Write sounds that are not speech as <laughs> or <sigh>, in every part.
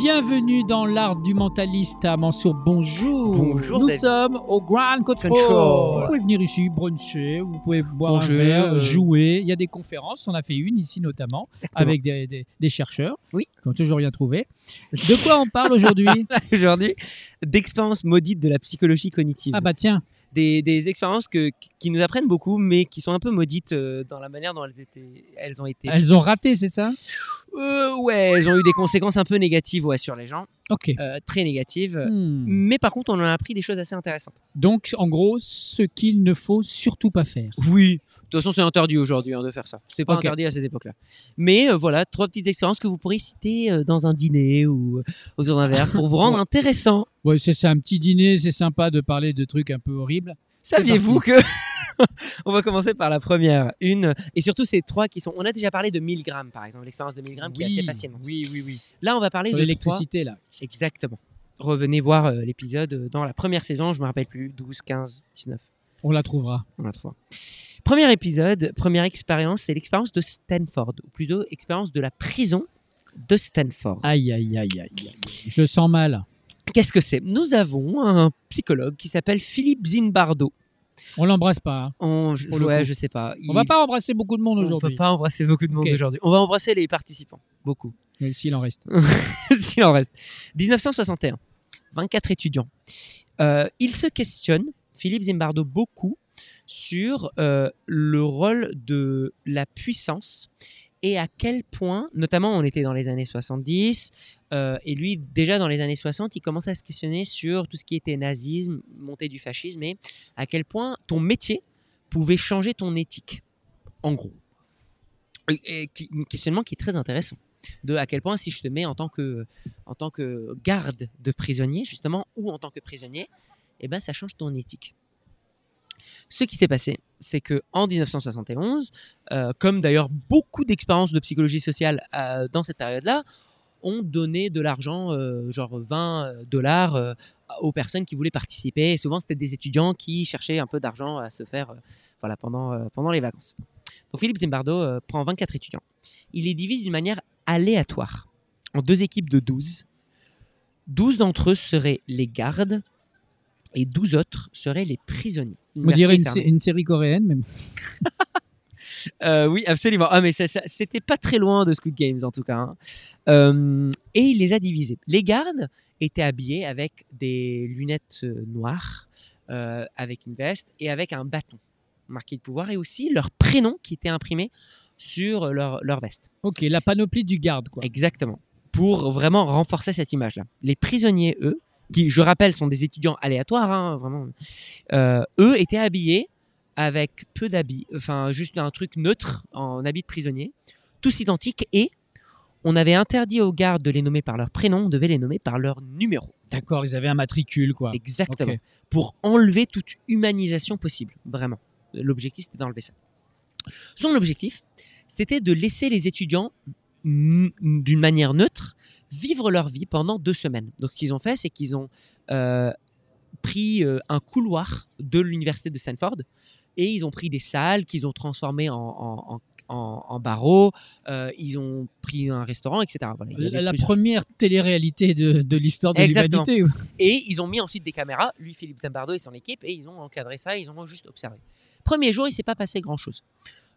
Bienvenue dans l'art du mentaliste à Mansour. Bonjour. Bonjour, Nous sommes au Grand Control. Control. Vous pouvez venir ici bruncher, vous pouvez boire un verre, euh, jouer. Il y a des conférences. On a fait une ici notamment Exactement. avec des, des- des chercheurs Oui. qui ont toujours rien trouvé. De quoi on parle aujourd'hui <laughs> aujourd'hui d'expériences maudites de la psychologie cognitive. Ah bah tiens, Des, des expériences que, qui nous apprennent beaucoup, mais qui sont un peu maudites euh, dans la manière dont elles, étaient, elles ont été. elles ont raté, c'est ça? Euh, ouais, elles ont eu des conséquences un peu négatives ouais, sur les gens, Ok. euh, très négatives. Hmm. Mais par contre, on en a appris des choses assez intéressantes. Donc, en gros, ce qu'il ne faut surtout pas faire. Oui. De toute façon, c'est interdit aujourd'hui hein, de faire ça. C'était pas interdit à cette époque-là. Mais euh, voilà, trois petites expériences que vous pourrez citer dans un dîner ou autour d'un verre pour vous rendre <laughs> Ouais. intéressant. Ouais, c'est ça, un petit dîner, c'est sympa de parler de trucs un peu horribles. Saviez-vous que <laughs> on va commencer par la première, une et surtout ces trois qui sont. On a déjà parlé de 1000 grammes par exemple, l'expérience de 1000 grammes qui est assez fascinante. Oui, oui, oui. Là, on va parler Sur de l'électricité, là. Exactement. Revenez voir euh, l'épisode euh, dans la première saison, je me rappelle plus, 12, 15, 19. On la trouvera. On la trouve. Premier épisode, première expérience, c'est l'expérience de Stanford, ou plutôt expérience de la prison de Stanford. Aïe, aïe, aïe, aïe. aïe. Je le sens mal. Qu'est-ce que c'est? Nous avons un psychologue qui s'appelle Philippe Zimbardo. On l'embrasse pas. hein. On, ouais, je sais pas. On va pas embrasser beaucoup de monde On peut aujourd'hui. pas embrasser beaucoup de monde aujourd'hui. On va embrasser les participants, beaucoup. S'il en reste. <laughs> S'il en reste. 1961, 24 étudiants. Euh, il se questionne, Philippe Zimbardo, beaucoup sur euh, le rôle de la puissance et à quel point, notamment on était dans les années 70, euh, et lui déjà dans les années 60, il commençait à se questionner sur tout ce qui était nazisme, montée du fascisme, et à quel point ton métier pouvait changer ton éthique, en gros. Et, questionnement qui est très intéressant. De à quel point si je te mets en tant que, en tant que garde de prisonnier, justement, ou en tant que prisonnier, eh ben, ça change ton éthique. Ce qui s'est passé, c'est que en 1971, euh, comme d'ailleurs beaucoup d'expériences de psychologie sociale euh, dans cette période-là, ont donné de l'argent, euh, genre 20 dollars, aux personnes qui voulaient participer. Souvent, c'était des étudiants qui cherchaient un peu d'argent à se faire voilà, pendant, pendant les vacances. Donc Philippe Zimbardo prend 24 étudiants. Il les divise d'une manière aléatoire en deux équipes de 12. 12 d'entre eux seraient les gardes et 12 autres seraient les prisonniers. On dirait une, série coréenne, mais <laughs> Euh, oui, absolument. Ah, mais c'était pas très loin de Squid Games en tout cas. hein. Euh, et il les a divisés. Les gardes étaient habillés avec des lunettes euh, noires, euh, avec une veste et avec un bâton marqué de pouvoir et aussi leur prénom qui était imprimé sur leur, leur veste. ok, la panoplie du garde, quoi. Exactement. Pour vraiment renforcer cette image-là. Les prisonniers, eux, qui, je rappelle, sont des étudiants aléatoires, hein, vraiment, euh, eux étaient habillés avec peu d'habits, enfin juste un truc neutre en habit de prisonnier, tous identiques, et on avait interdit aux gardes de les nommer par leur prénom, on devait les nommer par leur numéro. D'accord, ils avaient un matricule, quoi. Exactement. Pour enlever toute humanisation possible, vraiment. L'objectif, c'était d'enlever ça. Son objectif, c'était de laisser les étudiants, d'une manière neutre, vivre leur vie pendant deux semaines. Donc, ce qu'ils ont fait, c'est qu'ils ont euh, pris euh, un couloir de l'université de Stanford et ils ont pris des salles qu'ils ont transformées en, en, en- en- en barreaux. euh, ils ont pris un restaurant, etc. Voilà, La, première télé-réalité de, de l'histoire de l'humanité. Et ils ont mis ensuite des caméras, lui, Philippe Zambardo et son équipe, et ils ont encadré ça, ils ont juste observé. Premier jour, il s'est pas passé grand-chose.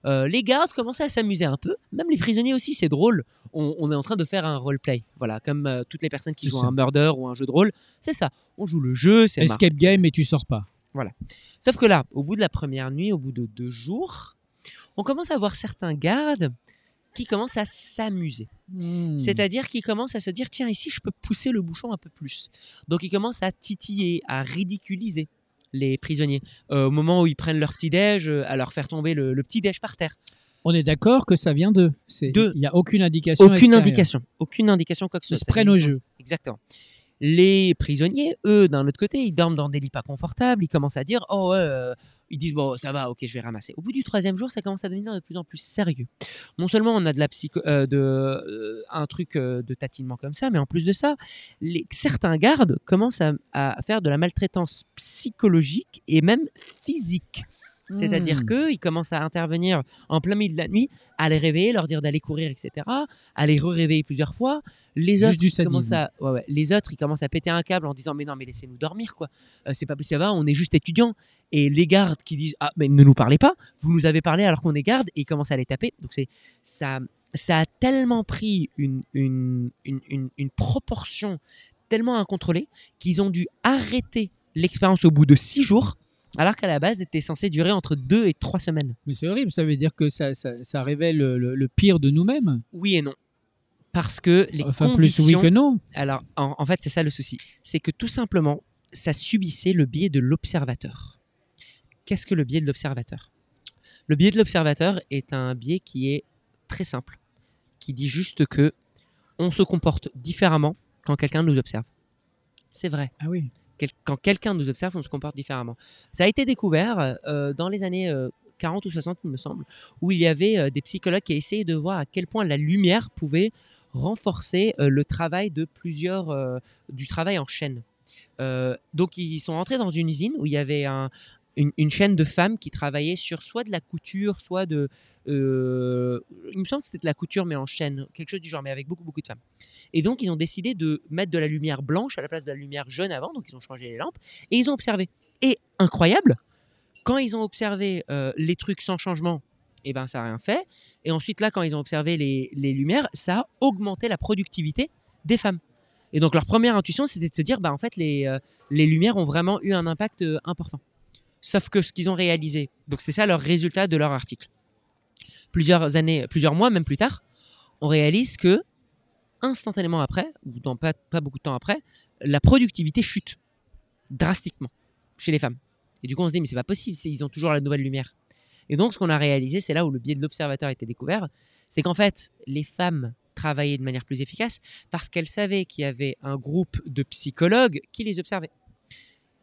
Euh, les gardes commençaient à s'amuser un peu, même les prisonniers aussi, c'est drôle. On, on est en train de faire un roleplay, voilà, comme euh, toutes les personnes qui jouent un murder ou un jeu de rôle, c'est ça. On joue le jeu, c'est marrant. Escape game et tu sors pas. Sauf que là, au bout de la première nuit, au bout de deux jours, on commence à voir certains gardes qui commencent à s'amuser. Hmm. C'est-à-dire qu'ils commencent à se dire tiens, ici, je peux pousser le bouchon un peu plus? Donc, ils commencent à titiller, à ridiculiser les prisonniers. Euh, au moment où ils prennent leur petit-déj, euh, à leur faire tomber le, le petit-déj par terre. On est d'accord que ça vient d'eux. Il n'y a aucune indication. Aucune extérieure. indication. Aucune indication, quoi que ce Ils soit. se prennent au jeu. Exactement. Les prisonniers, eux, d'un autre côté, ils dorment dans des lits pas confortables. Ils commencent à dire Oh, euh, ils disent Bon, ça va, ok, je vais ramasser. Au bout du troisième jour, ça commence à devenir de plus en plus sérieux. Non seulement on a de la psycho, euh, de, euh, un truc euh, de tatinement comme ça, mais en plus de ça, les, certains gardes commencent à faire de la maltraitance psychologique et même physique C'est-à-dire Hmm. qu'il commence à intervenir en plein milieu de la nuit, à les réveiller, leur dire d'aller courir, etc. À les réveiller plusieurs fois. Les autres, ils commencent à, ouais, ouais. les autres, ils commencent à péter un câble en disant mais non mais laissez-nous dormir quoi. Euh, c'est pas possible, ça va, on est juste étudiants. Et les gardes qui disent ah mais ne nous parlez pas, vous nous avez parlé alors qu'on est garde et ils commencent à les taper. Donc c'est ça, ça a tellement pris une, une, une, une, une proportion tellement incontrôlée qu'ils ont dû arrêter l'expérience au bout de six jours, alors qu'à la base, était censée durer entre deux et trois semaines. Mais c'est horrible, ça veut dire que ça, ça, ça révèle le, pire de nous-mêmes. Oui et non. Parce que les Enfin, plus oui que non. Alors, en, en fait, c'est ça le souci. C'est que tout simplement, ça subissait le biais de l'observateur. Qu'est-ce que le biais de l'observateur? Le biais de l'observateur est un biais qui est très simple, qui dit juste que on se comporte différemment quand quelqu'un nous observe. C'est vrai. Ah oui. Quand quelqu'un nous observe, on se comporte différemment. Ça a été découvert euh, dans les années euh, 40 ou 60, il me semble, où il y avait euh, des psychologues qui essayaient de voir à quel point la lumière pouvait renforcer euh, le travail de plusieurs, euh, du travail en chaîne. Euh, donc ils sont entrés dans une usine où il y avait un- une, chaîne de femmes qui travaillaient sur soit de la couture, soit de... euh, il me semble que c'était de la couture mais en chaîne, quelque chose du genre, mais avec beaucoup beaucoup de femmes. Et donc ils ont décidé de mettre de la lumière blanche à la place de la lumière jaune avant, donc ils ont changé les lampes, et ils ont observé. Et incroyable, quand ils ont observé euh, les trucs sans changement, et ben ça n'a rien fait. Et ensuite là, quand ils ont observé les, les lumières, ça a augmenté la productivité des femmes. Et donc leur première intuition, c'était de se dire, bah en fait, les, euh, les lumières ont vraiment eu un impact important. Sauf que ce qu'ils ont réalisé, donc c'est ça leur résultat de leur article. Plusieurs années, plusieurs mois, même plus tard, on réalise que instantanément après, ou pas, pas beaucoup de temps après, la productivité chute drastiquement chez les femmes. Et du coup, on se dit, mais c'est pas possible, ils ont toujours la nouvelle lumière. Et donc, ce qu'on a réalisé, c'est là où le biais de l'observateur a été découvert, c'est qu'en fait, les femmes travaillaient de manière plus efficace parce qu'elles savaient qu'il y avait un groupe de psychologues qui les observaient.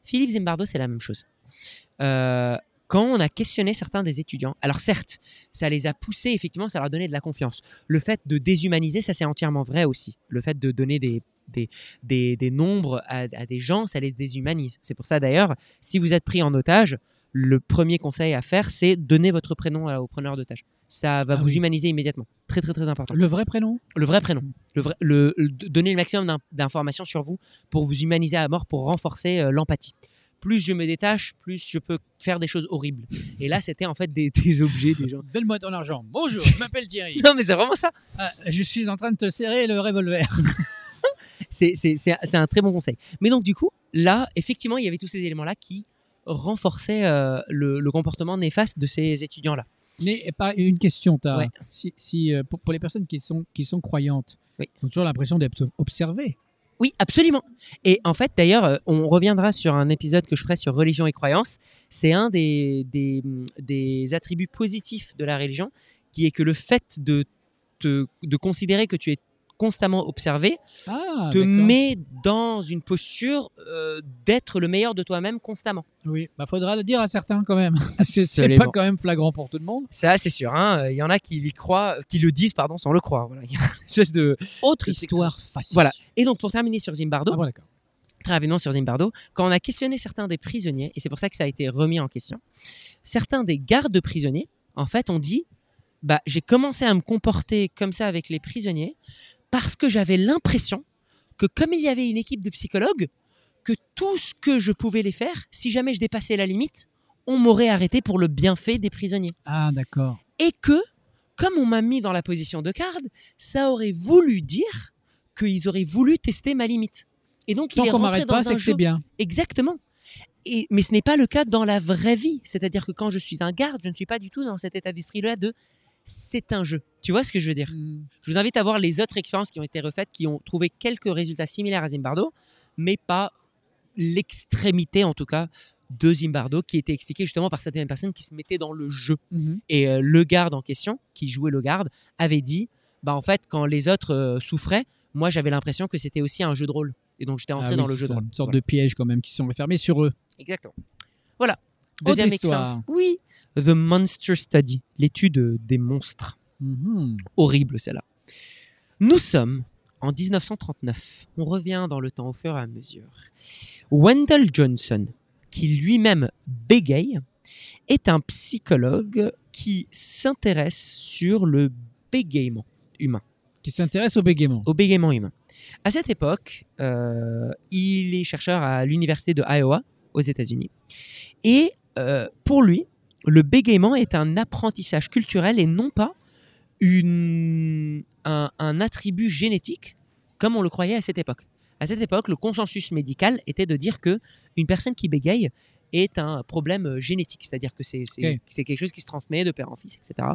Philippe Zimbardo, c'est la même chose. Euh, quand on a questionné certains des étudiants, alors certes, ça les a poussés, effectivement, ça leur donnait de la confiance. Le fait de déshumaniser, ça c'est entièrement vrai aussi. Le fait de donner des, des, des, des nombres à, à des gens, ça les déshumanise. C'est pour ça d'ailleurs, si vous êtes pris en otage, le premier conseil à faire, c'est donner votre prénom au preneur d'otage. Ça va Ah vous oui. humaniser immédiatement. Très très très important. Le vrai prénom? Le vrai prénom. Le vrai, le, le- donner le maximum d'in- d'informations sur vous pour vous humaniser à mort, pour renforcer euh, l'empathie. Plus je me détache, plus je peux faire des choses horribles. Et là, c'était en fait des, des objets, des gens. Donne-moi ton argent. Bonjour, <laughs> je m'appelle Thierry. Non, mais c'est vraiment ça. Ah, je suis en train de te serrer le revolver. <laughs> C'est un très bon conseil. Mais donc, du coup, là, effectivement, il y avait tous ces éléments-là qui renforçaient euh, le, le comportement néfaste de ces étudiants-là. Mais pas une question, t'as. Ouais. Si, si, euh, pour, pour les personnes qui sont, qui sont croyantes, Oui. ils ont toujours l'impression d'être observées. Oui, absolument. Et en fait, d'ailleurs, euh, on reviendra sur un épisode que je ferai sur religion et croyance. C'est un des, des, des attributs positifs de la religion, qui est que le fait de, te, de considérer que tu es constamment observé Ah, te met dans une posture euh, d'être le meilleur de toi-même constamment. Oui, bah faudra le dire à certains quand même. <laughs> C'est pas quand même flagrant pour tout le monde. Ça, c'est sûr. hein. Il y en a qui, y croient, qui le disent pardon, sans le croire. Voilà. Il y a une espèce de... Autre histoire facile. Voilà. Et donc, pour terminer sur Zimbardo, Ah bon, très rapidement sur Zimbardo, quand on a questionné certains des prisonniers, et c'est pour ça que ça a été remis en question, certains des gardes prisonniers, en fait, ont dit bah, j'ai commencé à me comporter comme ça avec les prisonniers parce que j'avais l'impression que, comme il y avait une équipe de psychologues, que tout ce que je pouvais les faire, si jamais je dépassais la limite, on m'aurait arrêté pour le bienfait des prisonniers. Ah, d'accord. Et que, comme on m'a mis dans la position de garde, ça aurait voulu dire qu'ils auraient voulu tester ma limite. Et donc, il Tant est qu'on rentré dans pas, un c'est que jeu. c'est bien. Exactement. Et, mais ce n'est pas le cas dans la vraie vie. C'est-à-dire que quand je suis un garde, je ne suis pas du tout dans cet état d'esprit-là de c'est un jeu. Tu vois ce que je veux dire? Hmm. Je vous invite à voir les autres expériences qui ont été refaites, qui ont trouvé quelques résultats similaires à Zimbardo, mais pas l'extrémité en tout cas de Zimbardo, qui était expliqué justement par certaines personnes qui se mettaient dans le jeu. Mhm. Et euh, le garde en question, qui jouait le garde, avait dit bah en fait, quand les autres euh, souffraient, moi j'avais l'impression que c'était aussi un jeu de rôle. Et donc j'étais entré Ah oui, dans le jeu de rôle. Une sorte Voilà. de piège quand même qui sont refermés sur eux. Exactement. Voilà. Autre Deuxième expérience. Oui. The Monster Study, l'étude des monstres. Mhm. Horrible celle-là. Nous sommes en 1939. On revient dans le temps au fur et à mesure. Wendell Johnson, qui lui-même bégaye, est un psychologue qui s'intéresse sur le bégaiement humain, Qui s'intéresse au bégaiement. au bégaiement humain. À cette époque, euh, il est chercheur à l'université de Iowa aux États-Unis. Et euh, pour lui, le bégaiement est un apprentissage culturel et non pas une, un, un attribut génétique comme on le croyait à cette époque. À cette époque, le consensus médical était de dire que une personne qui bégaye est un problème génétique, c'est-à-dire que c'est quelque chose qui se transmet de père en fils, etc.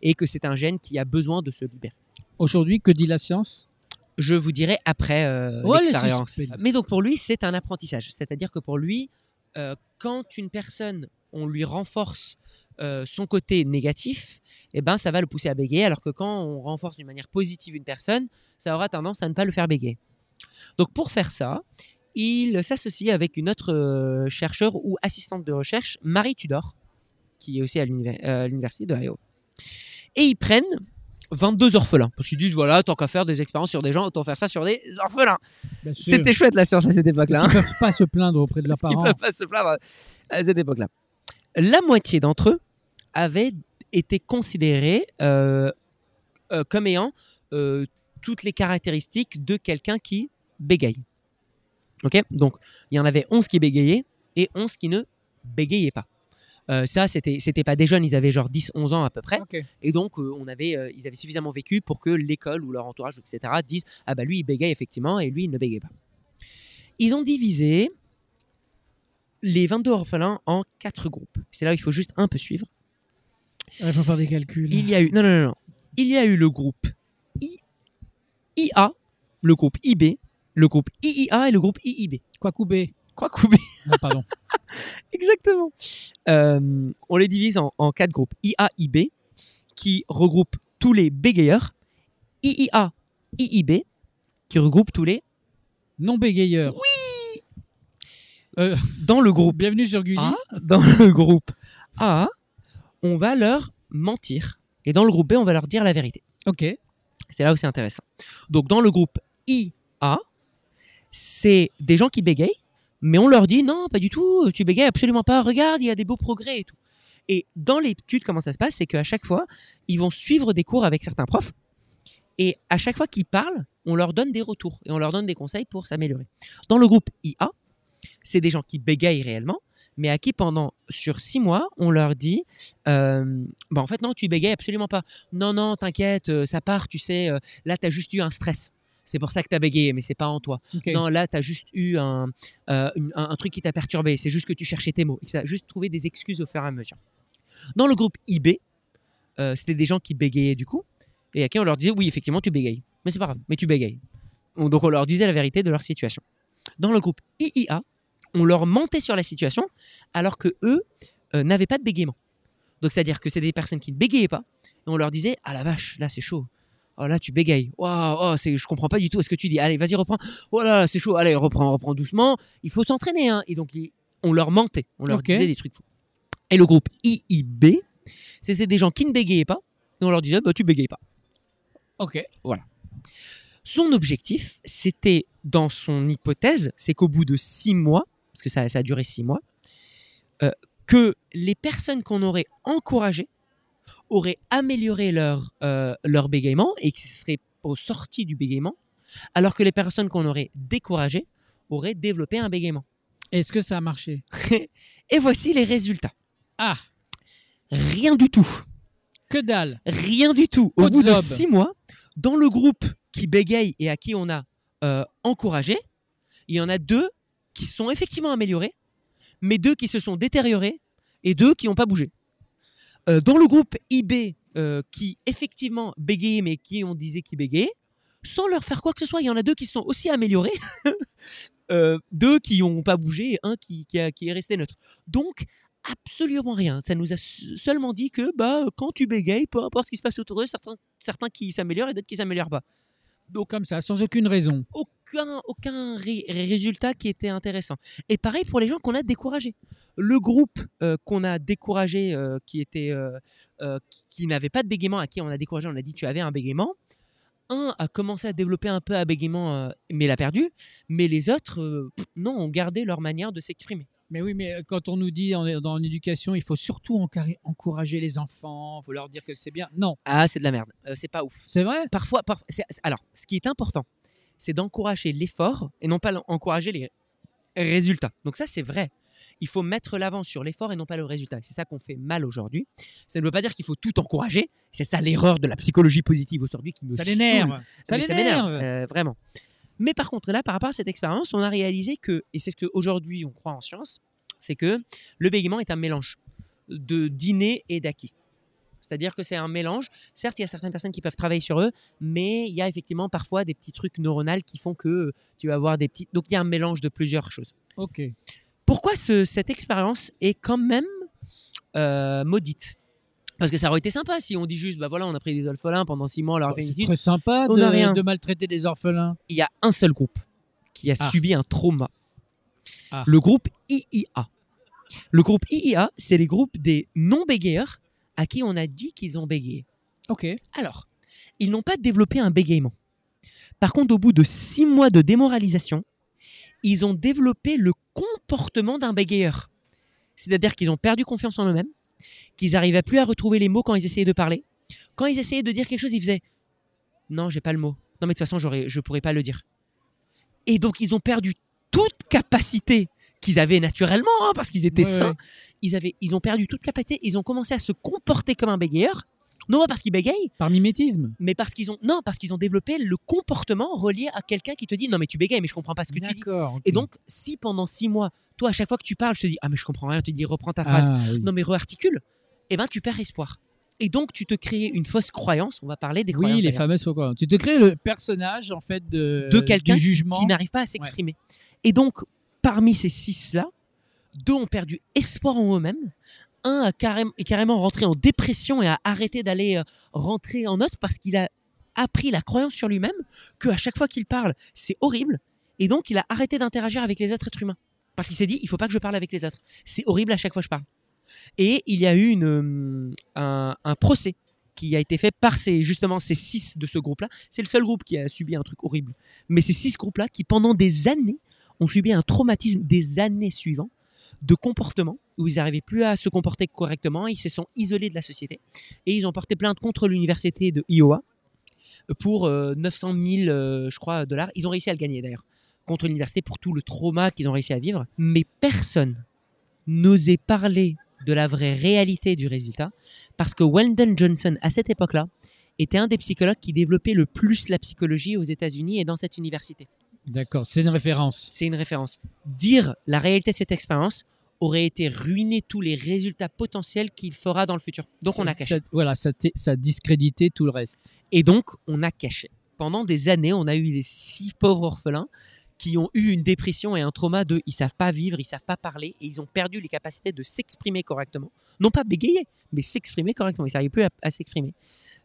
Et que c'est un gène qui a besoin de se libérer. Aujourd'hui, que dit la science? Je vous dirai après euh, Ouais, l'expérience. Mais donc pour lui, c'est un apprentissage. C'est-à-dire que pour lui, euh, quand une personne, on lui renforce euh, son côté négatif, eh ben, ça va le pousser à bégayer, alors que quand on renforce d'une manière positive une personne, ça aura tendance à ne pas le faire bégayer. Donc pour faire ça, il s'associe avec une autre euh, chercheure ou assistante de recherche, Marie Tudor, qui est aussi à euh, l'université de Iowa. Et ils prennent 22 orphelins, parce qu'ils disent, voilà, tant qu'à faire des expériences sur des gens, autant faire ça sur des orphelins. C'était chouette la science à cette époque-là. Hein. qu'ils peuvent pas se plaindre auprès de leurs Parce qu'ils parents. peuvent pas se plaindre à cette époque-là. La moitié d'entre eux avaient été considérés euh, euh, comme ayant euh, toutes les caractéristiques de quelqu'un qui bégaye. Ok? Donc, il y en avait 11 qui bégayaient et 11 qui ne bégayaient pas. Ça, c'était c'était pas des jeunes, ils avaient genre 10-11 ans à peu près. Ok. Et donc, on avait, ils avaient suffisamment vécu pour que l'école ou leur entourage, etc., disent Ah bah lui, il bégaye effectivement et lui, il ne bégaye pas. Ils ont divisé les 22 orphelins en quatre groupes. C'est là où il faut juste un peu suivre. Il faut faire des calculs. Il y a eu. Non, non, non, non. Il y a eu le groupe I, IA, le groupe IB, le groupe IIA et le groupe IIB. Quoi couper Quoi couper Ah, Pardon. <laughs> Exactement. Euh, on les divise en, en quatre groupes. IA, IB, qui regroupe tous les bégayeurs. IIA, IIB, qui regroupe tous les. Non bégayeur. Dans le groupe Bienvenue sur Gulli. A, dans le groupe A, on va leur mentir. Et dans le groupe B, on va leur dire la vérité. Ok. C'est là où c'est intéressant. Donc, dans le groupe IA, c'est des gens qui bégayent, mais on leur dit non, pas du tout, tu bégayes absolument pas, regarde, il y a des beaux progrès et tout. Et dans l'étude, comment ça se passe C'est qu'à chaque fois, ils vont suivre des cours avec certains profs, et à chaque fois qu'ils parlent, on leur donne des retours et on leur donne des conseils pour s'améliorer. Dans le groupe IA, c'est des gens qui bégayent réellement, mais à qui pendant sur six mois, on leur dit, euh, bah en fait non, tu bégayes absolument pas. Non, non, t'inquiète, euh, ça part, tu sais, euh, là, tu as juste eu un stress. C'est pour ça que tu as bégayé, mais c'est pas en toi. Non, là, tu as juste eu un, euh, un, un truc qui t'a perturbé. C'est juste que tu cherchais tes mots. Et que ça a juste trouvé des excuses au fur et à mesure. Dans le groupe IB, euh, c'était des gens qui bégayaient du coup, et à qui on leur disait Oui, effectivement, tu bégayes. Mais c'est pas grave, mais tu bégayes. Donc on leur disait la vérité de leur situation. Dans le groupe IIA, on leur mentait sur la situation, alors que eux euh, n'avaient pas de bégaiement. Donc c'est-à-dire que c'est des personnes qui ne bégayaient pas, et on leur disait Ah la vache, là c'est chaud. Oh là tu bégayes. Waouh, oh, c'est, je comprends pas du tout ce que tu dis. Allez, vas-y, reprends. Oh là là, c'est chaud. Allez, reprends, reprends doucement. Il faut s'entraîner. Hein. Et donc, on leur mentait. On leur disait des trucs faux. Et le groupe IIB, c'était des gens qui ne bégayaient pas. Et on leur disait, bah, tu bégayes pas. Ok. Son objectif, c'était, dans son hypothèse, c'est qu'au bout de six mois, parce que ça, ça a duré six mois, euh, que les personnes qu'on aurait encouragées auraient amélioré leur, euh, leur bégaiement et qui seraient au sorti du bégaiement, alors que les personnes qu'on aurait découragées auraient développé un bégaiement. Est-ce que ça a marché? <laughs> Et voici les résultats. Ah, Rien du tout. que dalle. Rien du tout. Au bout de six mois, dans le groupe qui bégaye et à qui on a euh, encouragé, il y en a deux qui se sont effectivement améliorés, mais deux qui se sont détériorés et deux qui n'ont pas bougé. Euh, dans le groupe IB, euh, qui effectivement bégayait, mais qui on disait qui bégayait, sans leur faire quoi que ce soit, il y en a deux qui se sont aussi améliorés, <laughs> euh, deux qui n'ont pas bougé et un qui, est resté neutre. Donc, absolument rien. Ça nous a seulement dit que bah, quand tu bégayes, peu importe ce qui se passe autour d'eux, certains, certains qui s'améliorent et d'autres qui s'améliorent pas. Donc, Comme ça, sans aucune raison. aucun, aucun ré- résultat qui était intéressant. Et pareil pour les gens qu'on a découragés. Le groupe euh, qu'on a découragé, euh, qui était, euh, qui, n'avait pas de bégaiement, à qui on a découragé, on a dit tu avais un bégaiement. Un a commencé à développer un peu un bégaiement, mais l'a perdu. Mais les autres, non, ont gardé leur manière de s'exprimer. Mais oui, mais euh, quand on nous dit dans l'éducation, il faut surtout encourager les enfants, il faut leur dire que c'est bien. Non, Ah, c'est de la merde. Euh, c'est pas ouf. c'est vrai? Parfois, alors, ce qui est important, c'est d'encourager l'effort et non pas encourager les résultats. Donc ça, c'est vrai. Il faut mettre l'avant sur l'effort et non pas le résultat. C'est ça qu'on fait mal aujourd'hui. Ça ne veut pas dire qu'il faut tout encourager. C'est ça l'erreur de la psychologie positive aujourd'hui qui me Ça l'énerve. Ça Mais l'énerve. euh, vraiment. Mais par contre, là, par rapport à cette expérience, on a réalisé que, et c'est ce qu'aujourd'hui on croit en science, c'est que le bégaiement est un mélange de d'inné et d'acquis. C'est-à-dire que c'est un mélange. Certes, il y a certaines personnes qui peuvent travailler sur eux, mais il y a effectivement parfois des petits trucs neuronaux qui font que euh, tu vas avoir des petits. Donc il y a un mélange de plusieurs choses. Ok. Pourquoi ce- cette expérience est quand même euh, maudite? Parce que ça aurait été sympa si on dit juste, bah voilà, on a pris des orphelins pendant six mois, on leur a fait une C'est très sympa On de, a rien. de maltraiter des orphelins. il y a un seul groupe qui a Ah. subi un trauma. Ah. Le groupe IIA. Le groupe IIA, c'est les groupes des non-bégayeurs à qui on a dit qu'ils ont bégayé. Ok. Alors, ils n'ont pas développé un bégaiement. Par contre, au bout de six mois de démoralisation, ils ont développé le comportement d'un bégayeur. C'est-à-dire qu'ils ont perdu confiance en eux-mêmes, qu'ils n'arrivaient plus à retrouver les mots quand ils essayaient de parler. Quand ils essayaient de dire quelque chose, ils faisaient Non, j'ai pas le mot. Non, mais de toute façon, je pourrais pas le dire. Et donc, ils ont perdu toute capacité qu'ils avaient naturellement, hein, parce qu'ils étaient Ouais, sains. ouais. Ils, avaient, ils ont perdu toute capacité. Ils ont commencé à se comporter comme un bégayeur. Non pas parce qu'ils bégayent, Par mimétisme. mais parce qu'ils ont non parce qu'ils ont développé le comportement relié à quelqu'un qui te dit non mais tu bégayes mais je comprends pas ce que tu dis. Et donc si pendant six mois toi à chaque fois que tu parles je te dis ah mais je comprends rien tu te dis reprends ta phrase Ah, oui. non mais rearticule eh ben tu perds espoir et donc tu te crées une fausse croyance on va parler des Oui, croyances les d'ailleurs, fameuses faux croyances. Tu te crées le personnage en fait de, de quelqu'un qui n'arrive pas à s'exprimer et donc parmi ces six là deux ont perdu espoir en eux-mêmes un a carrément, est carrément rentré en dépression et a arrêté d'aller euh, rentrer en note parce qu'il a appris la croyance sur lui-même que à chaque fois qu'il parle, c'est horrible. Et donc, il a arrêté d'interagir avec les autres êtres humains. Parce qu'il s'est dit, il faut pas que je parle avec les autres. C'est horrible à chaque fois que je parle. Et il y a eu une, euh, un, un procès qui a été fait par ces, justement ces six de ce groupe-là. C'est le seul groupe qui a subi un truc horrible. Mais ces six groupes-là qui, pendant des années, ont subi un traumatisme des années suivantes de comportement où ils n'arrivaient plus à se comporter correctement, ils se sont isolés de la société et ils ont porté plainte contre l'université de Iowa pour euh, 900 000, euh, je crois, dollars. Ils ont réussi à le gagner d'ailleurs contre l'université pour tout le trauma qu'ils ont réussi à vivre. Mais personne n'osait parler de la vraie réalité du résultat parce que Weldon Johnson, à cette époque-là, était un des psychologues qui développait le plus la psychologie aux États-Unis et dans cette université. D'accord, c'est une référence. C'est une référence. Dire la réalité de cette expérience aurait été ruiner tous les résultats potentiels qu'il fera dans le futur. Donc on a caché. ça- voilà, ça, ça discrédité tout le reste. Et donc on a caché. Pendant des années, on a eu des six pauvres orphelins qui ont eu une dépression et un trauma de ils savent pas vivre, ils savent pas parler et ils ont perdu les capacités de s'exprimer correctement. Non pas bégayer, mais s'exprimer correctement. Ils n'arrivent plus à, à s'exprimer.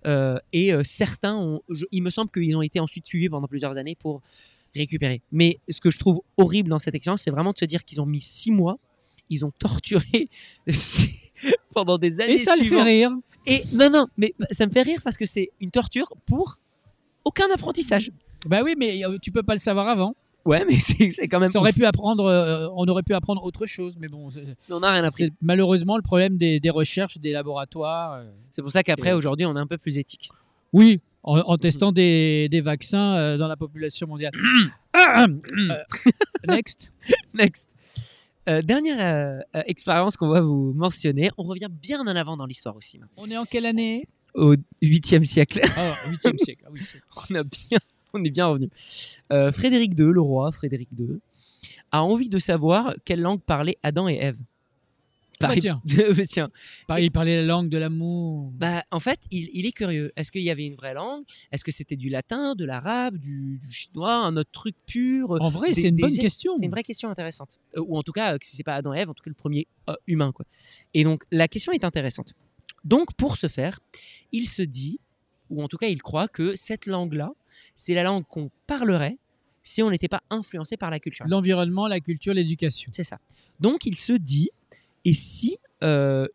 Euh, et euh, certains, ont, je- il me semble qu'ils ont été ensuite suivis pendant plusieurs années pour récupérer. Mais ce que je trouve horrible dans cette expérience, c'est vraiment de se dire qu'ils ont mis six mois, ils ont torturé <laughs> pendant des années Et ça le fait suivantes. rire. Et non, non, mais ça me fait rire parce que c'est une torture pour aucun apprentissage. Bah oui, mais euh, tu peux pas le savoir avant. Ouais, mais <laughs> c'est quand même. Ça aurait pu apprendre, euh, on aurait pu apprendre autre chose, mais bon, on n'a rien appris. malheureusement le problème des, des recherches, des laboratoires. euh. C'est pour ça qu'après, aujourd'hui, on est un peu plus éthique. Oui, en, en testant des, des vaccins euh, dans la population mondiale. <coughs> Euh, next. <laughs> Next. Euh, dernière expérience qu'on va vous mentionner. On revient bien en avant dans l'histoire aussi. On est en quelle année? Au 8e siècle, Ah, 8e siècle. Ah oui, <laughs> on, a bien, on est bien revenu. Frédéric II, le roi Frédéric II, a envie de savoir quelle langue parlaient Adam et Ève. Ah bah tiens. <laughs> tiens. Pareil, il parlait la langue de l'amour. Bah, en fait, il, il est curieux. Est-ce qu'il y avait une vraie langue? Est-ce que c'était du latin, de l'arabe, du, du chinois, un autre truc pur? En vrai, c'est une des- bonne question. C'est une vraie question intéressante. Euh, ou en tout cas, euh, si c'est pas Adam et Ève, en tout cas le premier euh, humain. Quoi. Et donc, la question est intéressante. Donc, pour ce faire, il se dit, ou en tout cas, il croit que cette langue-là, c'est la langue qu'on parlerait si on n'était pas influencé par la culture. L'environnement, la culture, l'éducation. C'est ça. Donc, il se dit, et si euh,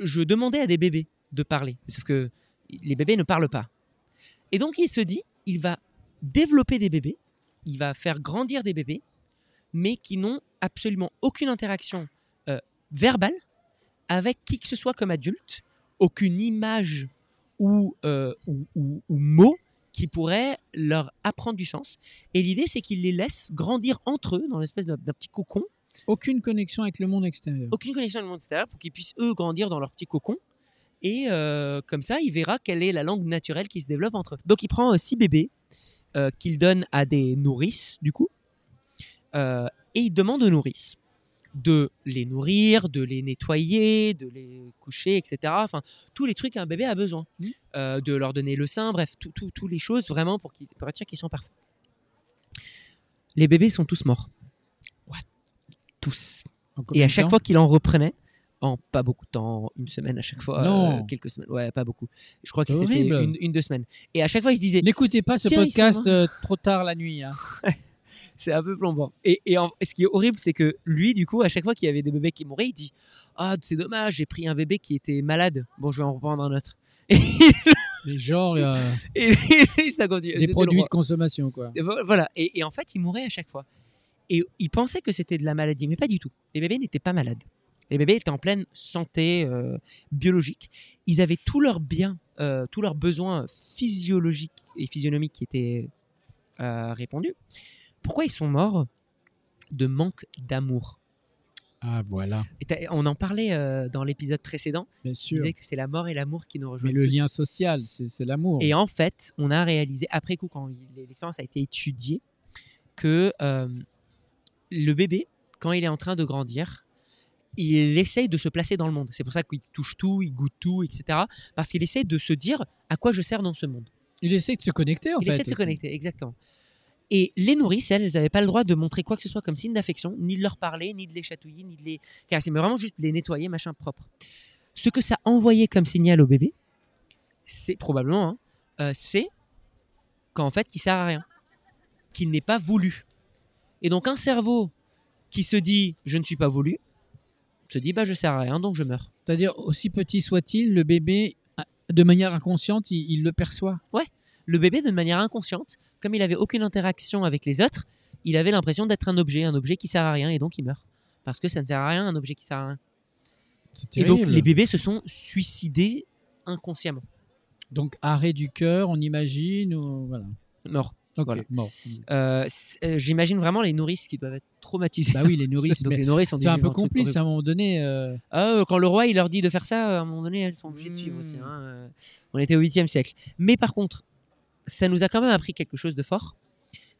je demandais à des bébés de parler Sauf que les bébés ne parlent pas. Et donc, il se dit, il va développer des bébés, il va faire grandir des bébés, mais qui n'ont absolument aucune interaction euh, verbale avec qui que ce soit comme adulte, aucune image ou, euh, ou, ou- ou mot qui pourrait leur apprendre du sens. Et l'idée, c'est qu'ils les laissent grandir entre eux dans l'espèce d'un petit cocon Aucune connexion avec le monde extérieur. aucune connexion avec le monde extérieur pour qu'ils puissent eux grandir dans leur petit cocon. Et euh, comme ça, il verra quelle est la langue naturelle qui se développe entre eux. Donc il prend euh, six bébés euh, qu'il donne à des nourrices, du coup. Et il demande aux nourrices de les nourrir, de les nettoyer, de les coucher, etc. Enfin, tous les trucs qu'un bébé a besoin. Euh, de leur donner le sein, bref, tout- tout- toutes les choses vraiment pour, qu'ils- pour être sûr qu'ils sont parfaits. Les bébés sont tous morts. Tous. Et à chaque fois qu'il en reprenait, en pas beaucoup de temps, une semaine à chaque fois, euh, quelques semaines, ouais, pas beaucoup. Je crois que c'était une, une, deux semaines. Et à chaque fois, il se disait, N'écoutez pas ce podcast euh, trop tard la nuit. hein. <laughs> c'est un peu plombant. Et, et, en- et ce qui est horrible, c'est que lui, du coup, à chaque fois qu'il y avait des bébés qui mouraient, il dit, ah, c'est dommage, j'ai pris un bébé qui était malade. Bon, je vais en reprendre un autre. <laughs> Et, Mais genre euh, <laughs> et- et ça continue. des produits de consommation, quoi. Voilà. Et, et en fait, il mourait à chaque fois. Et il pensait que c'était de la maladie, mais pas du tout. Les bébés n'étaient pas malades. Les bébés étaient en pleine santé euh, biologique. Ils avaient tous leurs biens, euh, tous leurs besoins physiologiques et physionomiques qui étaient euh, répondus. Pourquoi ils sont morts De manque d'amour? Ah, voilà, Et On en parlait euh, dans l'épisode précédent. bien On sûr. disait que c'est la mort et l'amour qui nous Mais rejoignent. le tous. lien social, c'est l'amour. Et en fait, on a réalisé, après coup, quand l'expérience a été étudiée, que euh, le bébé, quand il est en train de grandir, il essaye de se placer dans le monde. C'est pour ça qu'il touche tout, il goûte tout, etc. Parce qu'il essaie de se dire à quoi je sers dans ce monde. Il essaie de se connecter, en il fait. essaie de se aussi. connecter, exactement. Et les nourrices, elles, elles n'avaient pas le droit de montrer quoi que ce soit comme signe d'affection, ni de leur parler, ni de les chatouiller, ni de les caresser, mais vraiment juste les nettoyer, machin propre. Ce que ça envoyait comme signal au bébé, c'est probablement, hein, euh, c'est qu'en fait, il sert à rien, qu'il n'est pas voulu. Et donc un cerveau qui se dit je ne suis pas voulu, se dit bah je sers à rien, donc je meurs. C'est-à-dire, aussi petit soit-il, le bébé, de manière inconsciente, il, il le perçoit. Le bébé, de manière inconsciente, comme il avait aucune interaction avec les autres, il avait l'impression d'être un objet, un objet qui sert à rien, et donc il meurt. Parce que ça ne sert à rien, un objet qui sert à rien. Et donc les bébés se sont suicidés inconsciemment. Donc, arrêt du cœur, on imagine, ou voilà. Morts. Ok, Voilà. mort. Euh, euh, J'imagine vraiment les nourrices qui doivent être traumatisées. Bah oui, les nourrices, <laughs> Donc les nourrices ont dû C'est un peu complice à un moment donné. euh, Ah, quand le roi il leur dit de faire ça, à un moment donné, elles sont obligées de suivre aussi. hein, euh, On était au 8e siècle. Mais par contre, ça nous a quand même appris quelque chose de fort.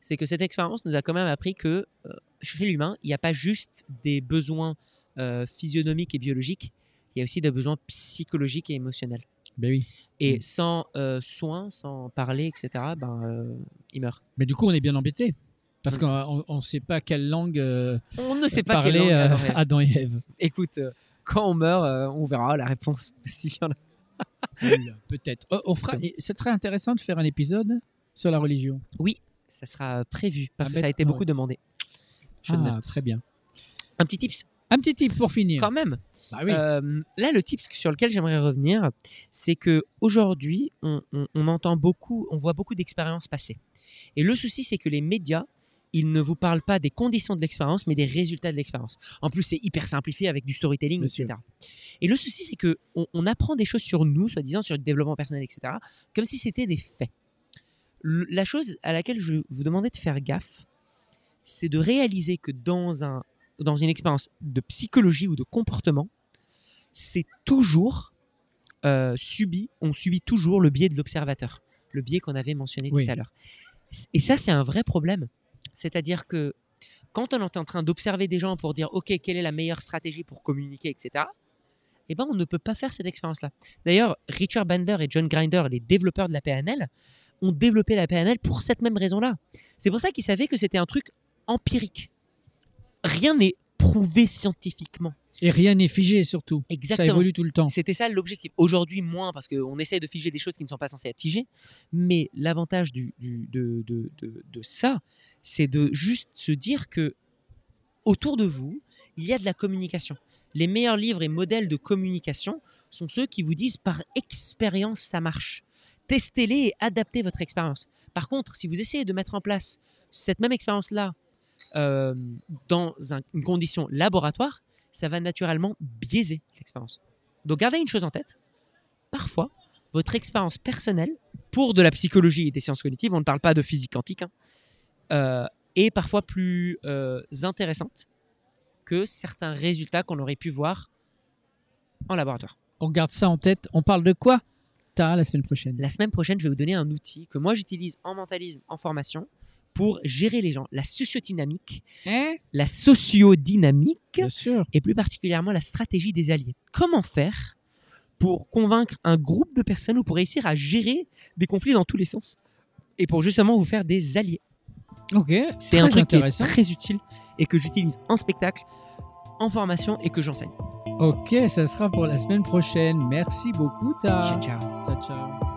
C'est que cette expérience nous a quand même appris que euh, chez l'humain, il n'y a pas juste des besoins physionomiques et biologiques, il y a aussi des besoins psychologiques et émotionnels. Ben oui. Et Mm. sans euh, soins, sans parler, etc., ben, euh, il meurt. Mais du coup, on est bien embêté. Parce Mm. qu'on ne sait pas quelle langue euh, On ne sait pas quelle langue euh, Adam et Ève. Écoute, euh, quand on meurt, on verra la réponse <laughs> s'il y en a. Peut-être. Oh, on fera... et Ça serait intéressant de faire un épisode sur la religion. Ça sera prévu parce Ah, que ça a été bête, beaucoup ouais. demandé. Je Ah, note. très bien. Un petit tips Un petit tip pour finir. quand même. Bah oui. Euh, là, le tips sur lequel j'aimerais revenir, c'est que aujourd'hui, on, on- on entend beaucoup, on voit beaucoup d'expériences passer. Et le souci, c'est que les médias, ils ne vous parlent pas des conditions de l'expérience, mais des résultats de l'expérience. En plus, c'est hyper simplifié avec du storytelling, etc. Et le souci, c'est que on, on apprend des choses sur nous, soi-disant sur le développement personnel, etc., comme si c'était des faits. Le- la chose à laquelle je vais vous demander de faire gaffe, c'est de réaliser que dans, un, dans une expérience de psychologie ou de comportement, c'est toujours euh, subi, on subit toujours le biais de l'observateur, le biais qu'on avait mentionné Oui. tout à l'heure. Et ça, c'est un vrai problème. C'est-à-dire que quand on est en train d'observer des gens pour dire, OK, quelle est la meilleure stratégie pour communiquer, etc., eh ben, on ne peut pas faire cette expérience-là. D'ailleurs, Richard Bandler et John Grinder, les développeurs de la PNL, ont développé la PNL pour cette même raison-là. C'est pour ça qu'ils savaient que c'était un truc empirique. Rien n'est prouvé scientifiquement. Et rien n'est figé surtout. Ça Exactement. évolue tout le temps. C'était ça l'objectif. Aujourd'hui, moins, parce qu'on essaie de figer des choses qui ne sont pas censées être figées. Mais l'avantage du, du- de, de- de- de ça, c'est de juste se dire que autour de vous, il y a de la communication. Les meilleurs livres et modèles de communication sont ceux qui vous disent par expérience ça marche. Testez-les et adaptez votre expérience. Par contre, si vous essayez de mettre en place cette même expérience-là euh, dans un- une condition laboratoire, ça va naturellement biaiser l'expérience. Donc gardez une chose en tête. Parfois, votre expérience personnelle, pour de la psychologie et des sciences cognitives, on ne parle pas de physique quantique, hein, euh, est parfois plus euh, intéressante que certains résultats qu'on aurait pu voir en laboratoire. On garde ça en tête. On parle de quoi? Tara la semaine prochaine La semaine prochaine, je vais vous donner un outil que moi j'utilise en mentalisme, en formation, pour gérer les gens. La sociodynamique, Hein? la sociodynamique Bien sûr. et plus particulièrement la stratégie des alliés. Comment faire pour convaincre un groupe de personnes ou pour réussir à gérer des conflits dans tous les sens et pour justement vous faire des alliés? Ok. C'est très un truc qui est intéressant. très utile et que j'utilise en spectacle, en formation et que j'enseigne. Ok, ça sera pour la semaine prochaine. Merci beaucoup. Ciao ciao. ciao. ciao.